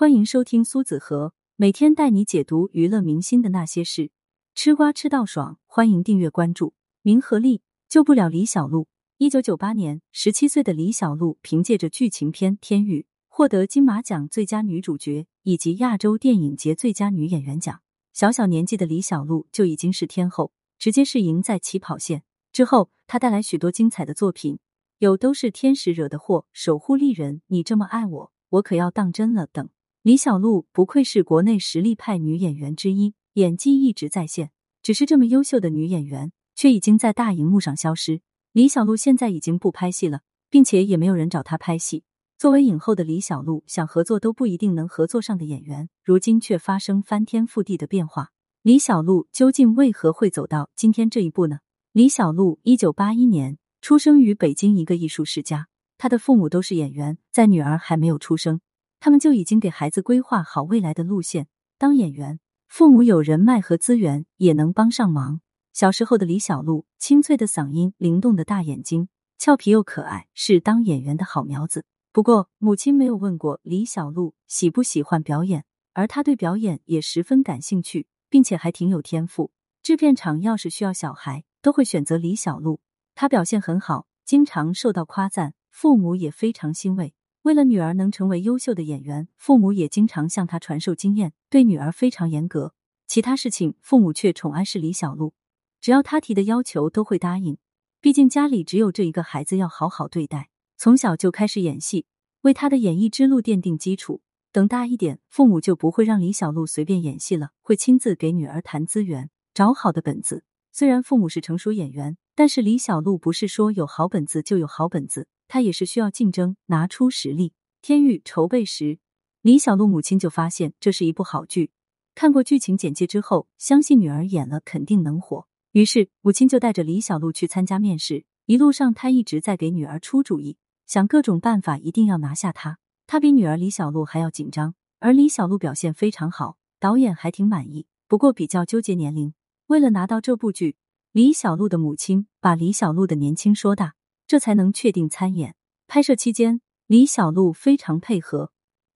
欢迎收听苏子和每天带你解读娱乐明星的那些事，吃瓜吃到爽，欢迎订阅关注。名和利救不了李小璐。一九九八年，十七岁的李小璐凭借着剧情片《天域》获得金马奖最佳女主角以及亚洲电影节最佳女演员奖。小小年纪的李小璐就已经是天后，直接是赢在起跑线。之后，她带来许多精彩的作品，有都是天使惹的祸、守护丽人、你这么爱我，我可要当真了等。李小璐不愧是国内实力派女演员之一，演技一直在线。只是这么优秀的女演员，却已经在大荧幕上消失。李小璐现在已经不拍戏了，并且也没有人找她拍戏。作为影后的李小璐，想合作都不一定能合作上的演员，如今却发生翻天覆地的变化。李小璐究竟为何会走到今天这一步呢？李小璐一九八一年出生于北京一个艺术世家，她的父母都是演员，在女儿还没有出生。他们就已经给孩子规划好未来的路线。当演员，父母有人脉和资源，也能帮上忙。小时候的李小璐，清脆的嗓音，灵动的大眼睛，俏皮又可爱，是当演员的好苗子。不过，母亲没有问过李小璐喜不喜欢表演，而她对表演也十分感兴趣，并且还挺有天赋。制片厂要是需要小孩，都会选择李小璐。她表现很好，经常受到夸赞，父母也非常欣慰。为了女儿能成为优秀的演员，父母也经常向她传授经验，对女儿非常严格。其他事情，父母却宠爱是李小璐，只要她提的要求都会答应。毕竟家里只有这一个孩子，要好好对待。从小就开始演戏，为她的演艺之路奠定基础。等大一点，父母就不会让李小璐随便演戏了，会亲自给女儿谈资源，找好的本子。虽然父母是成熟演员，但是李小璐不是说有好本子就有好本子。他也是需要竞争，拿出实力。天域筹备时，李小璐母亲就发现这是一部好剧，看过剧情简介之后，相信女儿演了肯定能火。于是母亲就带着李小璐去参加面试。一路上，他一直在给女儿出主意，想各种办法一定要拿下她。他比女儿李小璐还要紧张，而李小璐表现非常好，导演还挺满意。不过比较纠结年龄，为了拿到这部剧，李小璐的母亲把李小璐的年轻说大。这才能确定参演。拍摄期间，李小璐非常配合，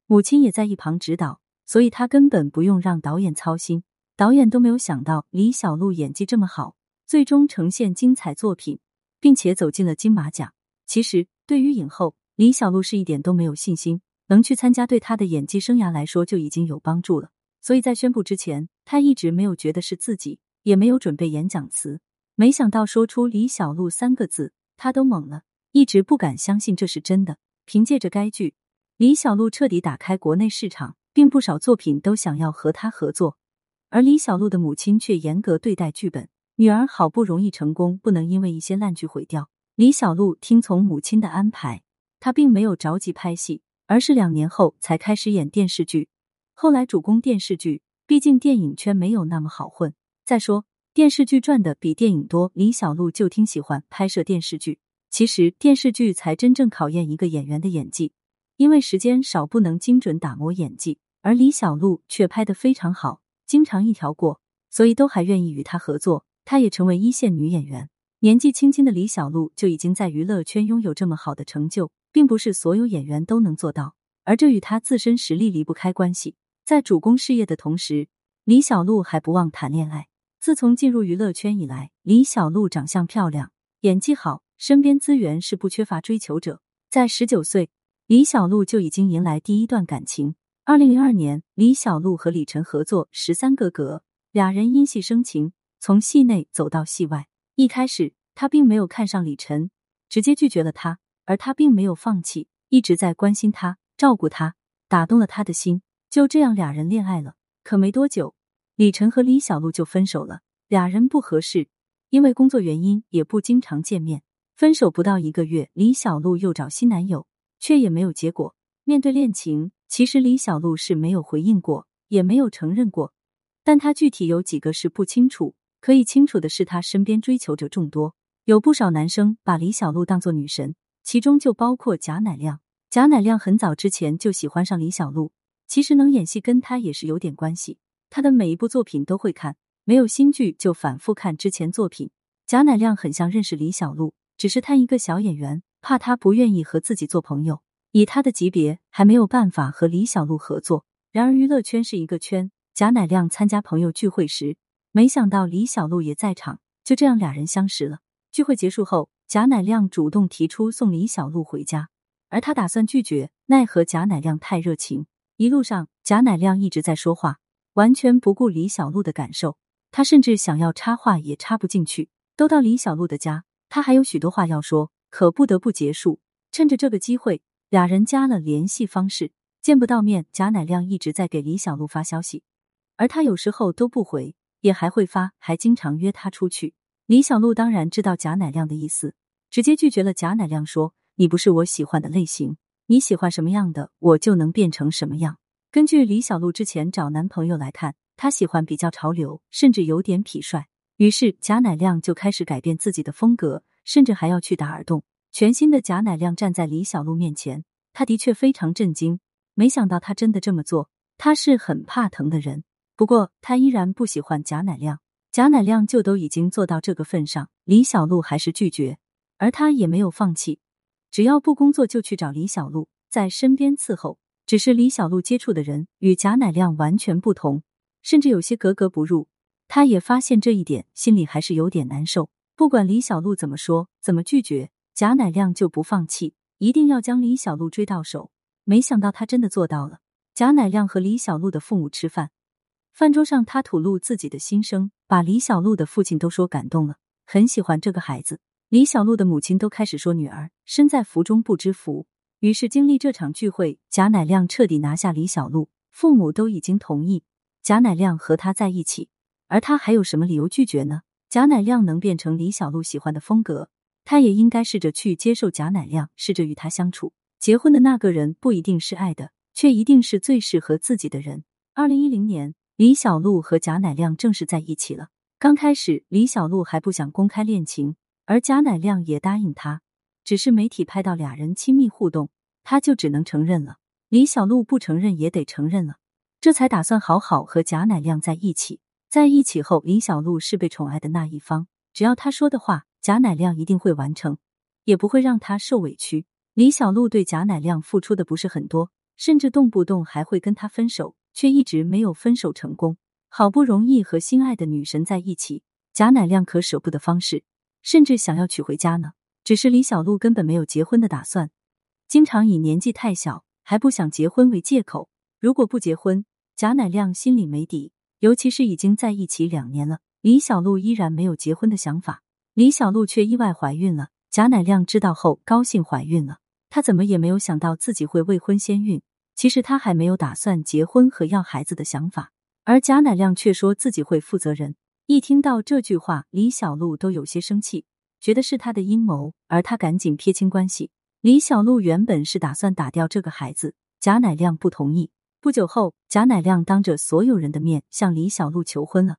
母亲也在一旁指导，所以她根本不用让导演操心。导演都没有想到李小璐演技这么好，最终呈现精彩作品，并且走进了金马奖。其实，对于影后李小璐是一点都没有信心，能去参加对她的演技生涯来说就已经有帮助了。所以在宣布之前，她一直没有觉得是自己，也没有准备演讲词。没想到说出李小璐三个字。他都懵了，一直不敢相信这是真的。凭借着该剧，李小璐彻底打开国内市场，并不少作品都想要和他合作。而李小璐的母亲却严格对待剧本，女儿好不容易成功，不能因为一些烂剧毁掉。李小璐听从母亲的安排，她并没有着急拍戏，而是两年后才开始演电视剧。后来主攻电视剧，毕竟电影圈没有那么好混。再说。电视剧赚的比电影多，李小璐就挺喜欢拍摄电视剧。其实电视剧才真正考验一个演员的演技，因为时间少，不能精准打磨演技。而李小璐却拍得非常好，经常一条过，所以都还愿意与她合作。她也成为一线女演员。年纪轻轻的李小璐就已经在娱乐圈拥有这么好的成就，并不是所有演员都能做到，而这与她自身实力离不开关系。在主攻事业的同时，李小璐还不忘谈恋爱。自从进入娱乐圈以来，李小璐长相漂亮，演技好，身边资源是不缺乏追求者。在十九岁，李小璐就已经迎来第一段感情。二零零二年，李小璐和李晨合作《十三个格》，俩人因戏生情，从戏内走到戏外。一开始，他并没有看上李晨，直接拒绝了他，而他并没有放弃，一直在关心他，照顾他，打动了他的心。就这样，俩人恋爱了。可没多久。李晨和李小璐就分手了，俩人不合适，因为工作原因也不经常见面。分手不到一个月，李小璐又找新男友，却也没有结果。面对恋情，其实李小璐是没有回应过，也没有承认过。但她具体有几个是不清楚，可以清楚的是，她身边追求者众多，有不少男生把李小璐当做女神，其中就包括贾乃亮。贾乃亮很早之前就喜欢上李小璐，其实能演戏跟他也是有点关系。他的每一部作品都会看，没有新剧就反复看之前作品。贾乃亮很像认识李小璐，只是他一个小演员，怕他不愿意和自己做朋友。以他的级别，还没有办法和李小璐合作。然而娱乐圈是一个圈，贾乃亮参加朋友聚会时，没想到李小璐也在场，就这样俩人相识了。聚会结束后，贾乃亮主动提出送李小璐回家，而他打算拒绝，奈何贾乃亮太热情。一路上，贾乃亮一直在说话，完全不顾李小璐的感受。他甚至想要插话也插不进去。都到李小璐的家，他还有许多话要说，可不得不结束。趁着这个机会，俩人加了联系方式，见不到面。贾乃亮一直在给李小璐发消息，而他有时候都不回，也还会发，还经常约他出去。李小璐当然知道贾乃亮的意思，直接拒绝了。贾乃亮说：“你不是我喜欢的类型，你喜欢什么样的，我就能变成什么样。”根据李小璐之前找男朋友来看，她喜欢比较潮流，甚至有点痞帅。于是贾乃亮就开始改变自己的风格，甚至还要去打耳洞。全新的贾乃亮站在李小璐面前，他的确非常震惊，没想到他真的这么做。他是很怕疼的人，不过他依然不喜欢贾乃亮。贾乃亮就都已经做到这个份上，李小璐还是拒绝，而他也没有放弃，只要不工作就去找李小璐，在身边伺候。只是李小璐接触的人与贾乃亮完全不同，甚至有些格格不入。他也发现这一点，心里还是有点难受。不管李小璐怎么说，怎么拒绝，贾乃亮就不放弃，一定要将李小璐追到手。没想到他真的做到了。贾乃亮和李小璐的父母吃饭，饭桌上他吐露自己的心声，把李小璐的父亲都说感动了，很喜欢这个孩子。李小璐的母亲都开始说女儿身在福中不知福。于是经历这场聚会，贾乃亮彻底拿下李小璐，父母都已经同意贾乃亮和他在一起。而他还有什么理由拒绝呢？贾乃亮能变成李小璐喜欢的风格，他也应该试着去接受贾乃亮，试着与他相处。结婚的那个人不一定是爱的，却一定是最适合自己的人。二零一零年，李小璐和贾乃亮正式在一起了。刚开始，李小璐还不想公开恋情，而贾乃亮也答应他，只是媒体拍到俩人亲密互动，他就只能承认了。李小璐不承认也得承认了，这才打算好好和贾乃亮在一起。在一起后，李小璐是被宠爱的那一方，只要他说的话，贾乃亮一定会完成，也不会让他受委屈。李小璐对贾乃亮付出的不是很多，甚至动不动还会跟他分手，却一直没有分手成功。好不容易和心爱的女神在一起，贾乃亮可舍不得方式，甚至想要娶回家呢。只是李小璐根本没有结婚的打算，经常以年纪太小还不想结婚为借口。如果不结婚，贾乃亮心里没底。尤其是已经在一起两年了，李小璐依然没有结婚的想法。李小璐却意外怀孕了。贾乃亮知道后高兴怀孕了，他怎么也没有想到自己会未婚先孕。其实他还没有打算结婚和要孩子的想法，而贾乃亮却说自己会负责任。一听到这句话，李小璐都有些生气，觉得是他的阴谋，而他赶紧撇清关系。李小璐原本是打算打掉这个孩子，贾乃亮不同意。不久后，贾乃亮当着所有人的面向李小璐求婚了。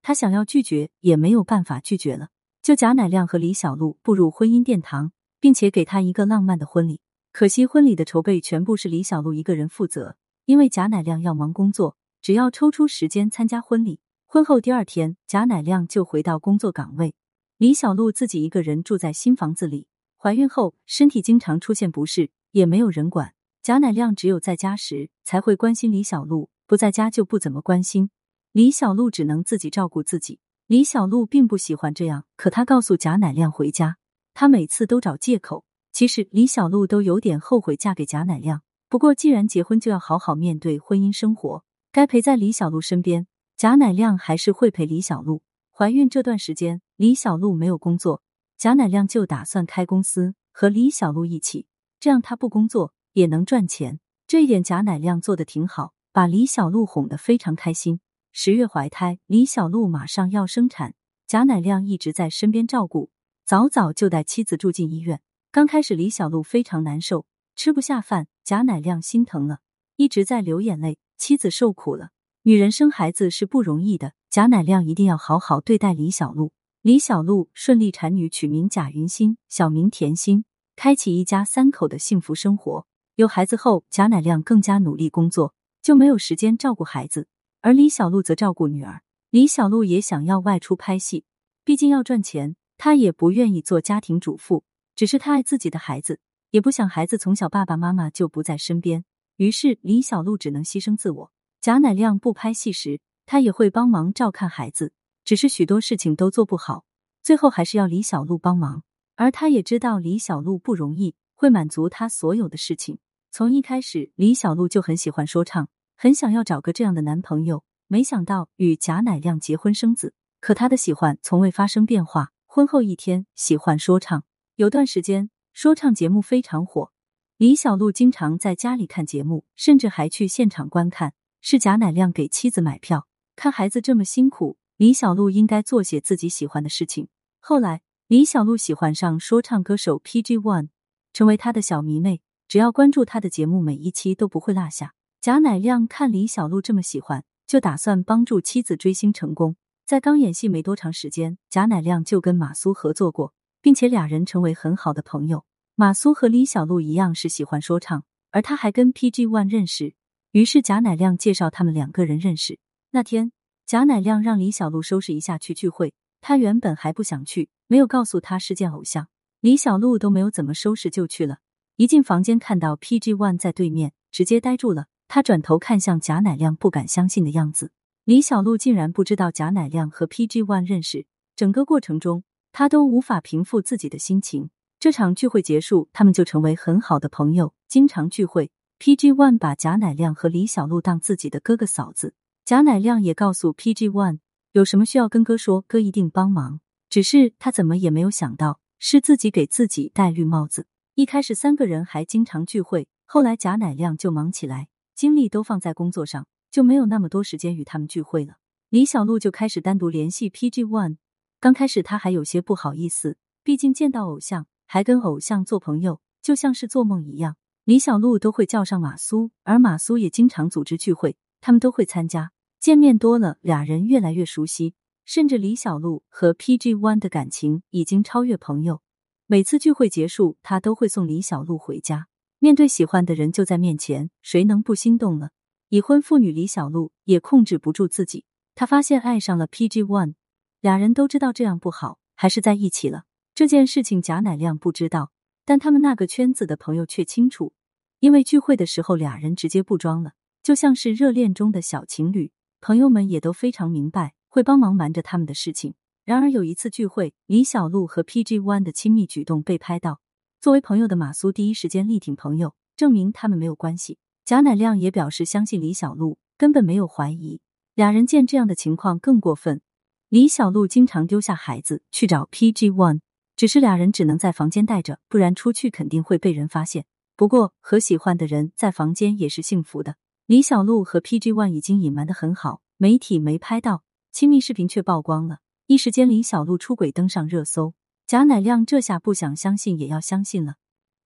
他想要拒绝，也没有办法拒绝了。就贾乃亮和李小璐步入婚姻殿堂，并且给他一个浪漫的婚礼。可惜婚礼的筹备全部是李小璐一个人负责，因为贾乃亮要忙工作，只要抽出时间参加婚礼。婚后第二天，贾乃亮就回到工作岗位，李小璐自己一个人住在新房子里。怀孕后，身体经常出现不适，也没有人管。贾乃亮只有在家时才会关心李小璐，不在家就不怎么关心。李小璐只能自己照顾自己。李小璐并不喜欢这样，可她告诉贾乃亮回家，她每次都找借口。其实李小璐都有点后悔嫁给贾乃亮。不过既然结婚，就要好好面对婚姻生活，该陪在李小璐身边。贾乃亮还是会陪李小璐。怀孕这段时间，李小璐没有工作，贾乃亮就打算开公司和李小璐一起，这样他不工作。也能赚钱，这一点贾乃亮做的挺好，把李小璐哄得非常开心。十月怀胎，李小璐马上要生产，贾乃亮一直在身边照顾，早早就带妻子住进医院。刚开始，李小璐非常难受，吃不下饭，贾乃亮心疼了，一直在流眼泪。妻子受苦了，女人生孩子是不容易的，贾乃亮一定要好好对待李小璐。李小璐顺利产女，取名贾云欣，小名甜心，开启一家三口的幸福生活。有孩子后，贾乃亮更加努力工作，就没有时间照顾孩子。而李小璐则照顾女儿。李小璐也想要外出拍戏，毕竟要赚钱，她也不愿意做家庭主妇。只是她爱自己的孩子，也不想孩子从小爸爸妈妈就不在身边。于是李小璐只能牺牲自我。贾乃亮不拍戏时，他也会帮忙照看孩子，只是许多事情都做不好，最后还是要李小璐帮忙。而他也知道李小璐不容易，会满足他所有的事情。从一开始，李小璐就很喜欢说唱，很想要找个这样的男朋友。没想到与贾乃亮结婚生子，可他的喜欢从未发生变化。婚后一天，喜欢说唱。有段时间，说唱节目非常火，李小璐经常在家里看节目，甚至还去现场观看。是贾乃亮给妻子买票，看孩子这么辛苦，李小璐应该做些自己喜欢的事情。后来，李小璐喜欢上说唱歌手 PG One，成为他的小迷妹。只要关注他的节目，每一期都不会落下。贾乃亮看李小璐这么喜欢，就打算帮助妻子追星成功。在刚演戏没多长时间，贾乃亮就跟马苏合作过，并且俩人成为很好的朋友。马苏和李小璐一样是喜欢说唱，而他还跟 PG One 认识。于是贾乃亮介绍他们两个人认识。那天，贾乃亮让李小璐收拾一下去聚会，他原本还不想去，没有告诉他是见偶像。李小璐都没有怎么收拾就去了。一进房间，看到 PG One 在对面，直接呆住了。他转头看向贾乃亮，不敢相信的样子。李小璐竟然不知道贾乃亮和 PG One 认识。整个过程中，他都无法平复自己的心情。这场聚会结束，他们就成为很好的朋友，经常聚会。PG One 把贾乃亮和李小璐当自己的哥哥嫂子，贾乃亮也告诉 PG One 有什么需要跟哥说，哥一定帮忙。只是他怎么也没有想到，是自己给自己戴绿帽子。一开始三个人还经常聚会，后来贾乃亮就忙起来，精力都放在工作上，就没有那么多时间与他们聚会了。李小璐就开始单独联系 PG One，刚开始他还有些不好意思，毕竟见到偶像，还跟偶像做朋友，就像是做梦一样。李小璐都会叫上马苏，而马苏也经常组织聚会，他们都会参加。见面多了，俩人越来越熟悉，甚至李小璐和 PG One 的感情已经超越朋友。每次聚会结束，他都会送李小璐回家。面对喜欢的人就在面前，谁能不心动呢？已婚妇女李小璐也控制不住自己，她发现爱上了 PG One，俩人都知道这样不好，还是在一起了。这件事情贾乃亮不知道，但他们那个圈子的朋友却清楚。因为聚会的时候，俩人直接不装了，就像是热恋中的小情侣。朋友们也都非常明白，会帮忙瞒着他们的事情。然而有一次聚会，李小璐和 PG One 的亲密举动被拍到，作为朋友的马苏第一时间力挺朋友，证明他们没有关系。贾乃亮也表示相信李小璐，根本没有怀疑。俩人见这样的情况更过分，李小璐经常丢下孩子去找 PG One，只是俩人只能在房间待着，不然出去肯定会被人发现。不过，和喜欢的人在房间也是幸福的。李小璐和 PG One 已经隐瞒的很好，媒体没拍到，亲密视频却曝光了。一时间，李小璐出轨登上热搜。贾乃亮这下不想相信也要相信了，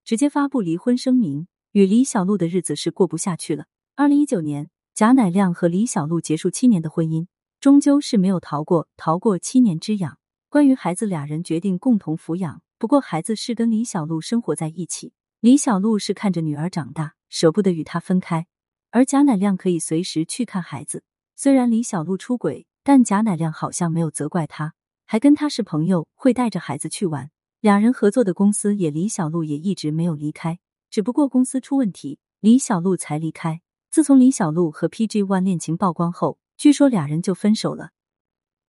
直接发布离婚声明，与李小璐的日子是过不下去了。二零一九年，贾乃亮和李小璐结束七年的婚姻，终究是没有逃过逃过七年之痒。关于孩子，俩人决定共同抚养，不过孩子是跟李小璐生活在一起。李小璐是看着女儿长大，舍不得与她分开，而贾乃亮可以随时去看孩子。虽然李小璐出轨，但贾乃亮好像没有责怪他，还跟他是朋友，会带着孩子去玩。两人合作的公司也，李小璐也一直没有离开，只不过公司出问题，李小璐才离开。自从李小璐和 PG One 恋情曝光后，据说俩人就分手了，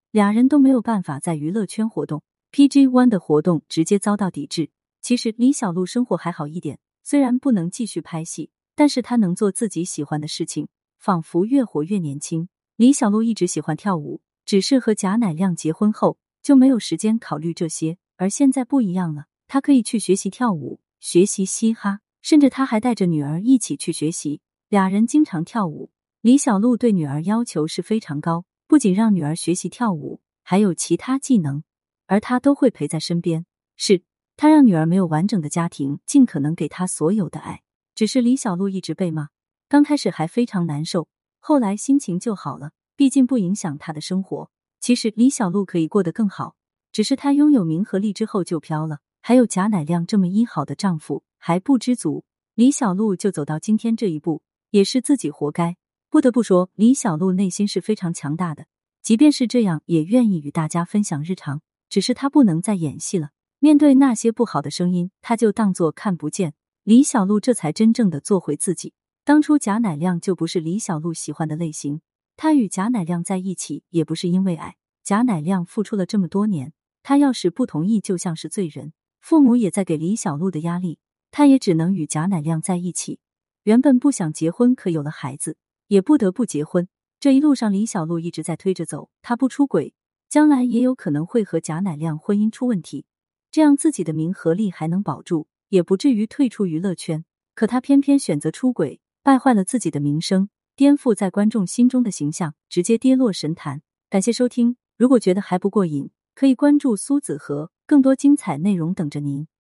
俩人都没有办法在娱乐圈活动，PG One 的活动直接遭到抵制。其实李小璐生活还好一点，虽然不能继续拍戏，但是她能做自己喜欢的事情，仿佛越活越年轻。李小璐一直喜欢跳舞，只是和贾乃亮结婚后就没有时间考虑这些，而现在不一样了，她可以去学习跳舞，学习嘻哈，甚至她还带着女儿一起去学习，俩人经常跳舞。李小璐对女儿要求是非常高，不仅让女儿学习跳舞，还有其他技能，而她都会陪在身边。是。他让女儿没有完整的家庭，尽可能给她所有的爱。只是李小璐一直被骂，刚开始还非常难受，后来心情就好了，毕竟不影响她的生活。其实李小璐可以过得更好，只是她拥有名和利之后就飘了，还有贾乃亮这么一好的丈夫还不知足，李小璐就走到今天这一步，也是自己活该。不得不说，李小璐内心是非常强大的，即便是这样，也愿意与大家分享日常。只是她不能再演戏了。面对那些不好的声音，她就当作看不见。李小璐这才真正的做回自己。当初贾乃亮就不是李小璐喜欢的类型，她与贾乃亮在一起也不是因为爱。贾乃亮付出了这么多年，他要是不同意，就像是罪人。父母也在给李小璐的压力，他也只能与贾乃亮在一起。原本不想结婚，可有了孩子，也不得不结婚。这一路上，李小璐一直在推着走，他不出轨，将来也有可能会和贾乃亮婚姻出问题，这样自己的名和利还能保住，也不至于退出娱乐圈。可他偏偏选择出轨。败坏了自己的名声，颠覆在观众心中的形象，直接跌落神坛。感谢收听，如果觉得还不过瘾，可以关注苏子和，更多精彩内容等着您。